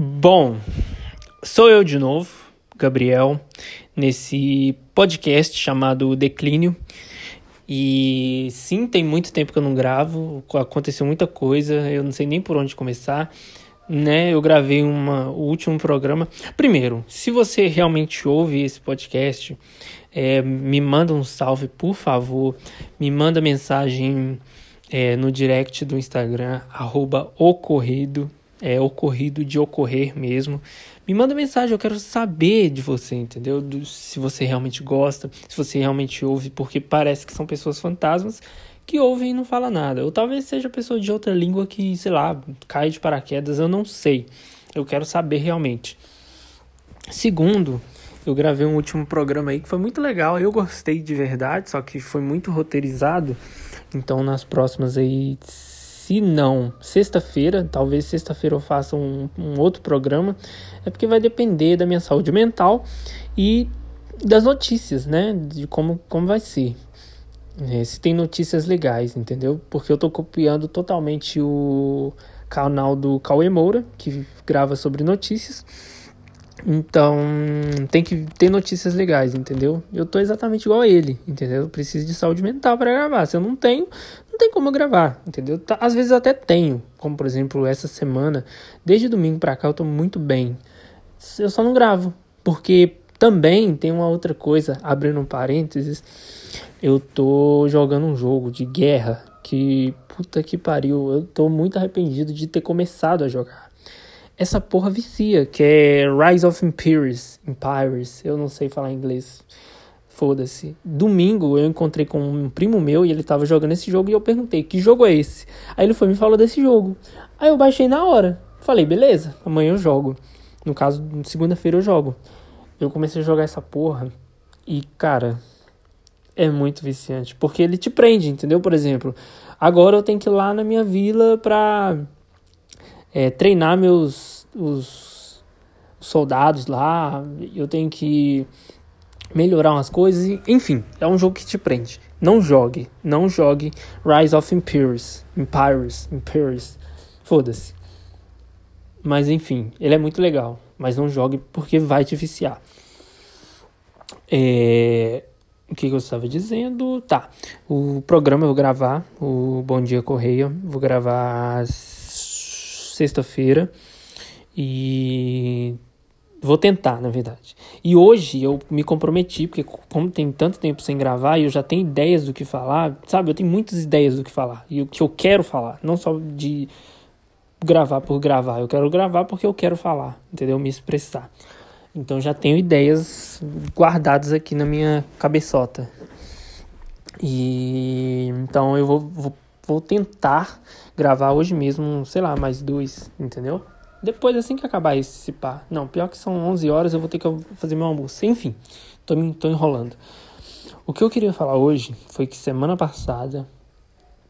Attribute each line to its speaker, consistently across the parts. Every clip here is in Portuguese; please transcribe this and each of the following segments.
Speaker 1: Bom, sou eu de novo, Gabriel, nesse podcast chamado Declínio. E sim, tem muito tempo que eu não gravo, aconteceu muita coisa, eu não sei nem por onde começar. Né, eu gravei uma, o último programa. Primeiro, se você realmente ouve esse podcast, é, me manda um salve, por favor. Me manda mensagem é, no direct do Instagram, ocorrido, é ocorrido de ocorrer mesmo. Me manda mensagem, eu quero saber de você, entendeu? Do, se você realmente gosta, se você realmente ouve, porque parece que são pessoas fantasmas que ouvem e não fala nada. Ou talvez seja pessoa de outra língua que, sei lá, cai de paraquedas, eu não sei. Eu quero saber realmente. Segundo, eu gravei um último programa aí que foi muito legal. Eu gostei de verdade, só que foi muito roteirizado. Então, nas próximas aí, se não sexta-feira, talvez sexta-feira eu faça um, um, outro programa, é porque vai depender da minha saúde mental e das notícias, né? De como, como vai ser. É, se tem notícias legais, entendeu? Porque eu tô copiando totalmente o canal do Cauê Moura, que grava sobre notícias. Então, tem que ter notícias legais, entendeu? Eu tô exatamente igual a ele, entendeu? Eu preciso de saúde mental para gravar. Se eu não tenho, não tem como eu gravar, entendeu? Tá, às vezes até tenho, como por exemplo, essa semana, desde domingo pra cá eu tô muito bem. Eu só não gravo, porque também tem uma outra coisa, abrindo um parênteses, eu tô jogando um jogo de guerra que puta que pariu, eu tô muito arrependido de ter começado a jogar essa porra vicia, que é Rise of Empires, Empires, eu não sei falar inglês. Foda-se. Domingo eu encontrei com um primo meu e ele tava jogando esse jogo e eu perguntei: "Que jogo é esse?". Aí ele foi me falou desse jogo. Aí eu baixei na hora. Falei: "Beleza, amanhã eu jogo". No caso, segunda-feira eu jogo. Eu comecei a jogar essa porra e, cara, é muito viciante, porque ele te prende, entendeu? Por exemplo, agora eu tenho que ir lá na minha vila pra é, treinar meus os soldados lá, eu tenho que melhorar umas coisas, enfim, é um jogo que te prende. Não jogue, não jogue Rise of Empires, Empires, Empires, foda-se. Mas enfim, ele é muito legal, mas não jogue porque vai te viciar. É... O que, que eu estava dizendo? Tá, o programa eu vou gravar, o Bom Dia Correia, vou gravar sexta-feira e vou tentar, na verdade. E hoje eu me comprometi, porque como tem tanto tempo sem gravar e eu já tenho ideias do que falar, sabe? Eu tenho muitas ideias do que falar e o que eu quero falar, não só de gravar por gravar, eu quero gravar porque eu quero falar, entendeu? Me expressar. Então já tenho ideias guardadas aqui na minha cabeçota. E então eu vou, vou vou tentar gravar hoje mesmo, sei lá, mais dois, entendeu? Depois, assim que acabar esse pá. Não, pior que são 11 horas, eu vou ter que fazer meu almoço. Enfim, tô, tô enrolando. O que eu queria falar hoje foi que semana passada,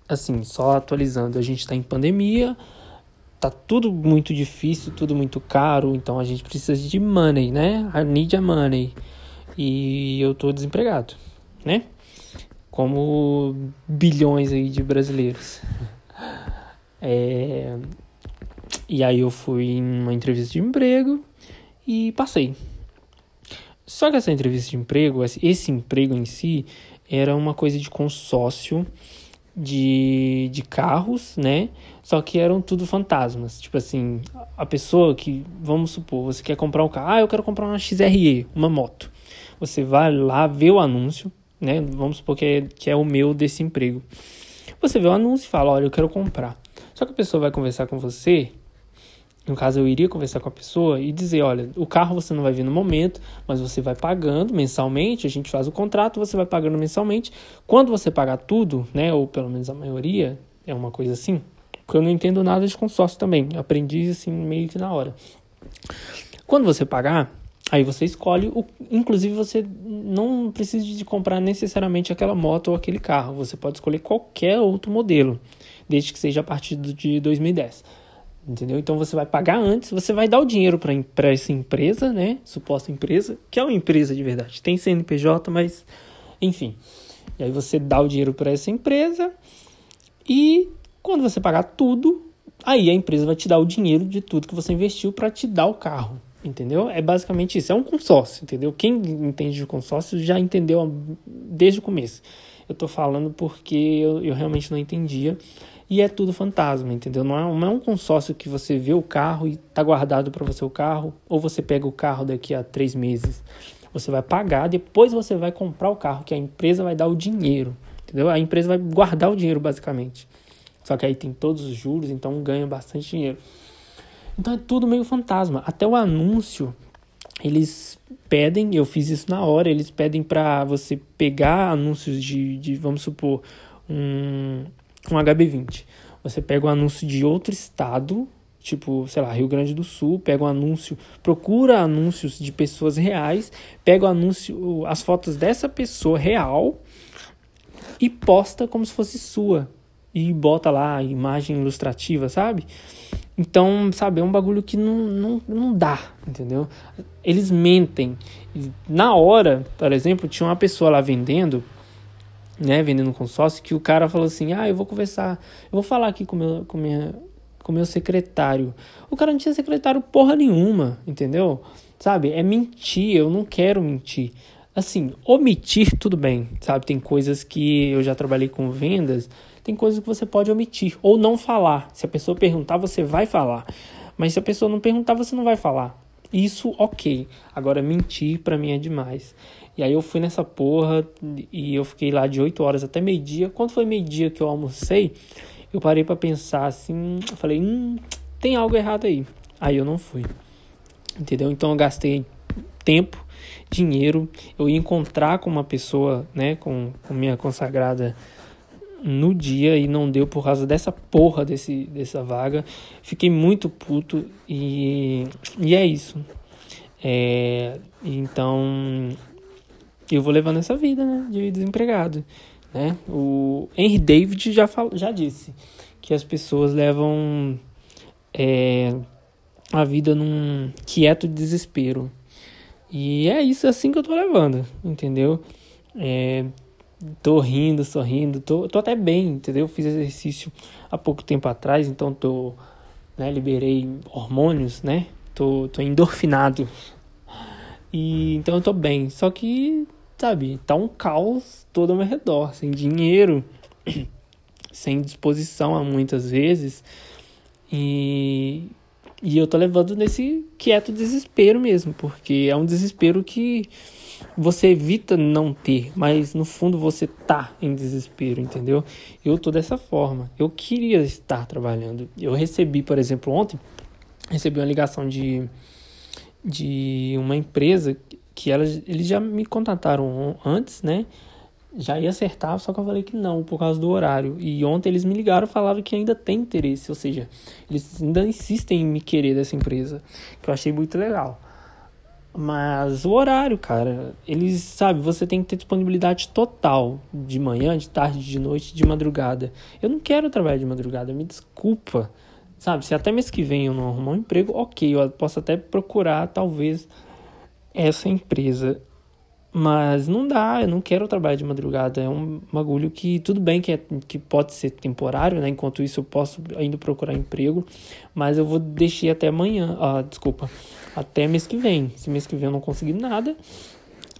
Speaker 1: assim, só atualizando, a gente tá em pandemia, tá tudo muito difícil, tudo muito caro, então a gente precisa de money, né? I need a money. E eu tô desempregado, né? como bilhões aí de brasileiros. É... E aí eu fui em uma entrevista de emprego e passei. Só que essa entrevista de emprego, esse emprego em si, era uma coisa de consórcio de, de carros, né? Só que eram tudo fantasmas. Tipo assim, a pessoa que, vamos supor, você quer comprar um carro, ah, eu quero comprar uma XRE, uma moto. Você vai lá, vê o anúncio, né? Vamos supor que é, que é o meu desse emprego. Você vê o anúncio e fala, olha, eu quero comprar. Só que a pessoa vai conversar com você, no caso eu iria conversar com a pessoa e dizer, olha, o carro você não vai ver no momento, mas você vai pagando mensalmente, a gente faz o contrato, você vai pagando mensalmente. Quando você pagar tudo, né, ou pelo menos a maioria, é uma coisa assim, porque eu não entendo nada de consórcio também, aprendi assim meio que na hora. Quando você pagar, Aí você escolhe, o, inclusive você não precisa de comprar necessariamente aquela moto ou aquele carro, você pode escolher qualquer outro modelo, desde que seja a partir de 2010. Entendeu? Então você vai pagar antes, você vai dar o dinheiro para essa empresa, né? Suposta empresa, que é uma empresa de verdade. Tem CNPJ, mas enfim. E aí você dá o dinheiro para essa empresa e quando você pagar tudo, Aí a empresa vai te dar o dinheiro de tudo que você investiu para te dar o carro. Entendeu? É basicamente isso. É um consórcio, entendeu? Quem entende de consórcio já entendeu desde o começo. Eu tô falando porque eu, eu realmente não entendia. E é tudo fantasma, entendeu? Não é, não é um consórcio que você vê o carro e tá guardado para você o carro, ou você pega o carro daqui a três meses. Você vai pagar, depois você vai comprar o carro, que a empresa vai dar o dinheiro, entendeu? A empresa vai guardar o dinheiro, basicamente. Só que aí tem todos os juros, então ganha bastante dinheiro. Então é tudo meio fantasma. Até o anúncio, eles pedem, eu fiz isso na hora, eles pedem para você pegar anúncios de, de, vamos supor, um, um HB20. Você pega um anúncio de outro estado, tipo, sei lá, Rio Grande do Sul, pega um anúncio, procura anúncios de pessoas reais, pega o anúncio, as fotos dessa pessoa real e posta como se fosse sua. E bota lá imagem ilustrativa, sabe? Então, sabe, é um bagulho que não, não, não dá, entendeu? Eles mentem. Na hora, por exemplo, tinha uma pessoa lá vendendo, né, vendendo consórcio, que o cara falou assim: ah, eu vou conversar, eu vou falar aqui com meu, com com meu secretário. O cara não tinha secretário porra nenhuma, entendeu? Sabe, é mentir, eu não quero mentir. Assim, omitir tudo bem, sabe? Tem coisas que eu já trabalhei com vendas tem coisas que você pode omitir ou não falar. Se a pessoa perguntar, você vai falar. Mas se a pessoa não perguntar, você não vai falar. Isso, ok. Agora, mentir para mim é demais. E aí eu fui nessa porra e eu fiquei lá de 8 horas até meio-dia. Quando foi meio-dia que eu almocei, eu parei para pensar assim, eu falei, hum, tem algo errado aí. Aí eu não fui. Entendeu? Então eu gastei tempo, dinheiro, eu ia encontrar com uma pessoa, né, com, com minha consagrada no dia e não deu por causa dessa porra desse, dessa vaga. Fiquei muito puto e, e é isso. É, então eu vou levando essa vida né, de desempregado. Né? O Henry David já, fal, já disse que as pessoas levam é, a vida num quieto desespero. E é isso assim que eu tô levando, entendeu? É, tô rindo, sorrindo, tô, tô até bem, entendeu? Fiz exercício há pouco tempo atrás, então tô, né, liberei hormônios, né? Tô, tô endorfinado. E então eu tô bem, só que, sabe, tá um caos todo ao meu redor, sem dinheiro, sem disposição a muitas vezes. E e eu tô levando nesse quieto desespero mesmo, porque é um desespero que você evita não ter, mas no fundo você tá em desespero, entendeu? Eu tô dessa forma. Eu queria estar trabalhando. Eu recebi, por exemplo, ontem, recebi uma ligação de, de uma empresa que elas, eles já me contataram antes, né? Já ia acertar, só que eu falei que não, por causa do horário. E ontem eles me ligaram e falaram que ainda tem interesse, ou seja, eles ainda insistem em me querer dessa empresa, que eu achei muito legal. Mas o horário, cara, eles, sabe, você tem que ter disponibilidade total de manhã, de tarde, de noite, de madrugada. Eu não quero trabalhar de madrugada, me desculpa. Sabe, se até mês que vem eu não arrumar um emprego, ok, eu posso até procurar talvez essa empresa. Mas não dá, eu não quero trabalhar de madrugada. É um bagulho que tudo bem que, é, que pode ser temporário, né? Enquanto isso eu posso ainda procurar emprego, mas eu vou deixar até amanhã. Ah, desculpa, até mês que vem. Se mês que vem eu não conseguir nada,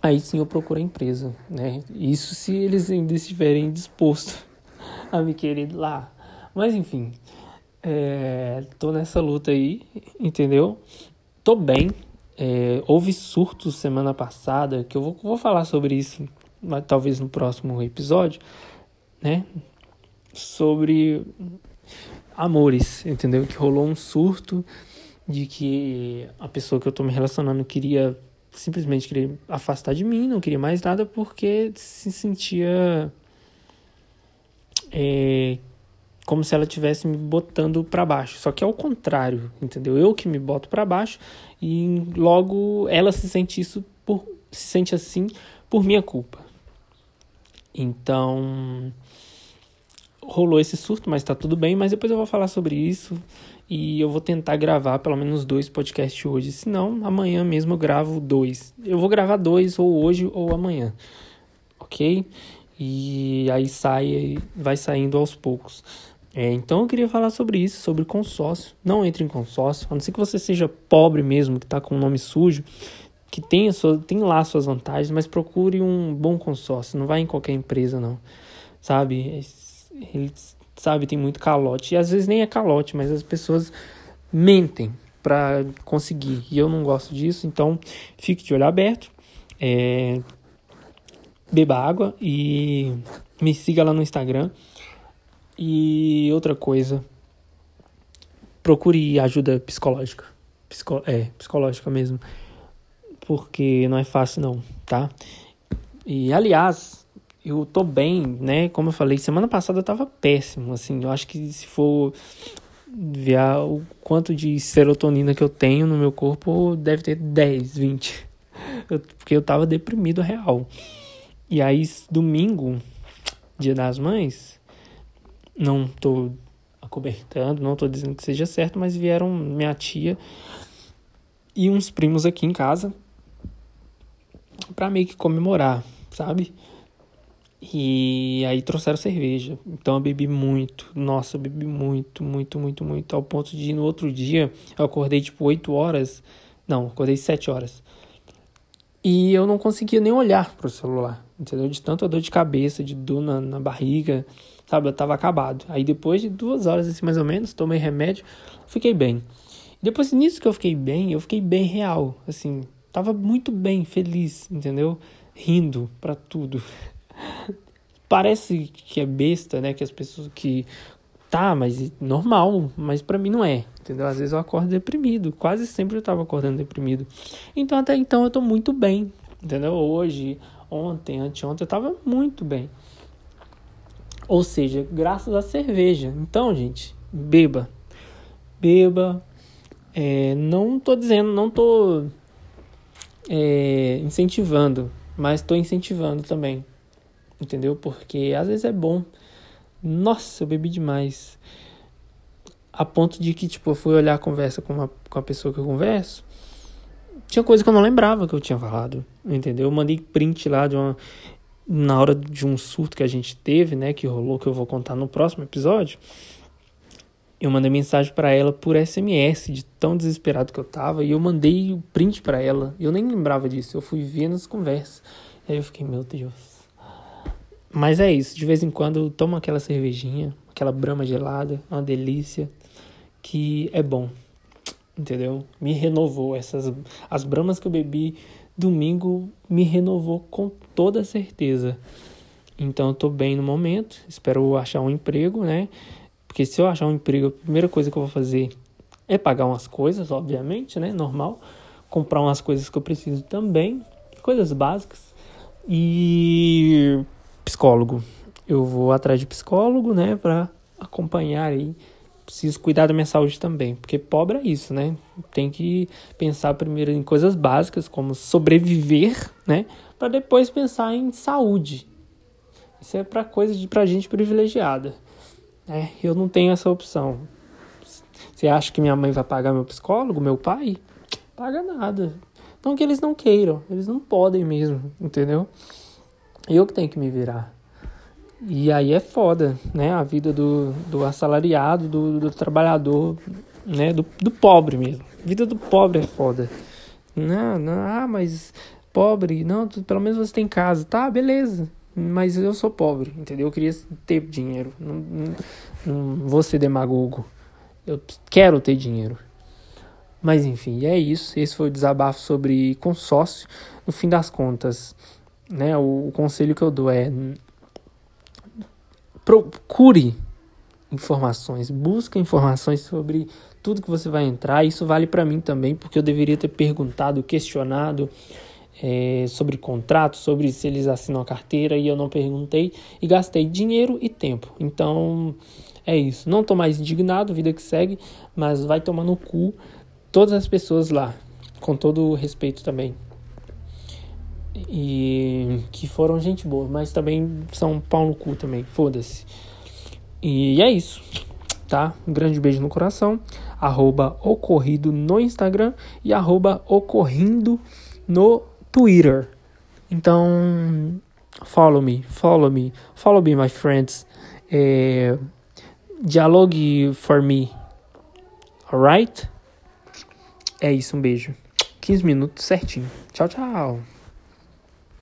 Speaker 1: aí sim eu procuro a empresa, né? Isso se eles ainda estiverem dispostos a me querer lá. Mas enfim, é, tô nessa luta aí, entendeu? Tô bem, é, houve surtos semana passada, que eu vou, vou falar sobre isso, mas talvez no próximo episódio, né? Sobre amores, entendeu? Que rolou um surto de que a pessoa que eu tô me relacionando queria simplesmente queria afastar de mim, não queria mais nada porque se sentia é, como se ela tivesse me botando para baixo. Só que é o contrário, entendeu? Eu que me boto para baixo e logo ela se sente isso por se sente assim por minha culpa. Então rolou esse surto, mas tá tudo bem, mas depois eu vou falar sobre isso e eu vou tentar gravar pelo menos dois podcasts hoje, senão amanhã mesmo eu gravo dois. Eu vou gravar dois ou hoje ou amanhã. OK? E aí sai vai saindo aos poucos. É, então eu queria falar sobre isso, sobre consórcio. Não entre em consórcio, a não ser que você seja pobre mesmo, que está com o nome sujo, que tem, sua, tem lá suas vantagens, mas procure um bom consórcio. Não vai em qualquer empresa, não. Sabe? Eles, sabe, tem muito calote. E às vezes nem é calote, mas as pessoas mentem para conseguir. E eu não gosto disso, então fique de olho aberto. É, beba água e me siga lá no Instagram. E outra coisa, procure ajuda psicológica. Psico é, psicológica mesmo. Porque não é fácil não, tá? E aliás, eu tô bem, né? Como eu falei, semana passada eu tava péssimo, assim. Eu acho que se for ver o quanto de serotonina que eu tenho no meu corpo, deve ter 10, 20. Eu, porque eu tava deprimido real. E aí, domingo, dia das mães, não tô acobertando, não tô dizendo que seja certo, mas vieram minha tia e uns primos aqui em casa para meio que comemorar, sabe? E aí trouxeram cerveja. Então eu bebi muito. Nossa, eu bebi muito, muito, muito, muito. Ao ponto de no outro dia eu acordei tipo 8 horas. Não, acordei 7 horas. E eu não conseguia nem olhar pro celular. Entendeu? De tanta dor de cabeça, de dor na, na barriga. Sabe, eu tava acabado. Aí depois de duas horas, assim, mais ou menos, tomei remédio, fiquei bem. Depois nisso que eu fiquei bem, eu fiquei bem real. Assim, tava muito bem, feliz, entendeu? Rindo para tudo. Parece que é besta, né? Que as pessoas que. Tá, mas normal, mas para mim não é, entendeu? Às vezes eu acordo deprimido, quase sempre eu tava acordando deprimido. Então até então eu tô muito bem, entendeu? Hoje, ontem, anteontem eu tava muito bem. Ou seja, graças à cerveja. Então, gente, beba. Beba. É, não tô dizendo, não tô é, incentivando, mas tô incentivando também entendeu? Porque às vezes é bom. Nossa, eu bebi demais. A ponto de que, tipo, eu fui olhar a conversa com, uma, com a pessoa que eu converso. Tinha coisa que eu não lembrava que eu tinha falado, entendeu? Eu mandei print lá de uma. Na hora de um surto que a gente teve, né? Que rolou, que eu vou contar no próximo episódio. Eu mandei mensagem para ela por SMS, de tão desesperado que eu tava. E eu mandei o print para ela. Eu nem lembrava disso. Eu fui ver nas conversas. Aí eu fiquei, meu Deus mas é isso, de vez em quando eu tomo aquela cervejinha, aquela brama gelada, uma delícia, que é bom. Entendeu? Me renovou essas as bramas que eu bebi domingo me renovou com toda certeza. Então eu tô bem no momento, espero achar um emprego, né? Porque se eu achar um emprego, a primeira coisa que eu vou fazer é pagar umas coisas, obviamente, né? Normal. Comprar umas coisas que eu preciso também, coisas básicas. E psicólogo. Eu vou atrás de psicólogo, né, para acompanhar aí. Preciso cuidar da minha saúde também, porque pobre é isso, né? Tem que pensar primeiro em coisas básicas, como sobreviver, né, para depois pensar em saúde. Isso é para coisa de pra gente privilegiada. É, eu não tenho essa opção. Você acha que minha mãe vai pagar meu psicólogo, meu pai? Paga nada. Não que eles não queiram, eles não podem mesmo, entendeu? Eu que tenho que me virar. E aí é foda, né? A vida do, do assalariado, do, do trabalhador, né? Do, do pobre mesmo. A vida do pobre é foda. Não, não, ah, mas pobre, não, tu, pelo menos você tem casa. Tá, beleza. Mas eu sou pobre, entendeu? Eu queria ter dinheiro. Não, não, não vou ser demagogo. Eu quero ter dinheiro. Mas enfim, é isso. Esse foi o desabafo sobre consórcio. No fim das contas, né? O, o conselho que eu dou é procure informações, busque informações sobre tudo que você vai entrar. Isso vale para mim também, porque eu deveria ter perguntado, questionado é, sobre contrato, sobre se eles assinam a carteira e eu não perguntei e gastei dinheiro e tempo. Então é isso. Não tô mais indignado, vida que segue, mas vai tomar no cu todas as pessoas lá, com todo respeito também e que foram gente boa, mas também são pau no cu também, foda-se. E é isso, tá? Um grande beijo no coração, arroba ocorrido no Instagram e arroba ocorrindo no Twitter. Então, follow me, follow me, follow me, my friends. É, Dialogue for me. Alright? É isso, um beijo. 15 minutos certinho. Tchau, tchau.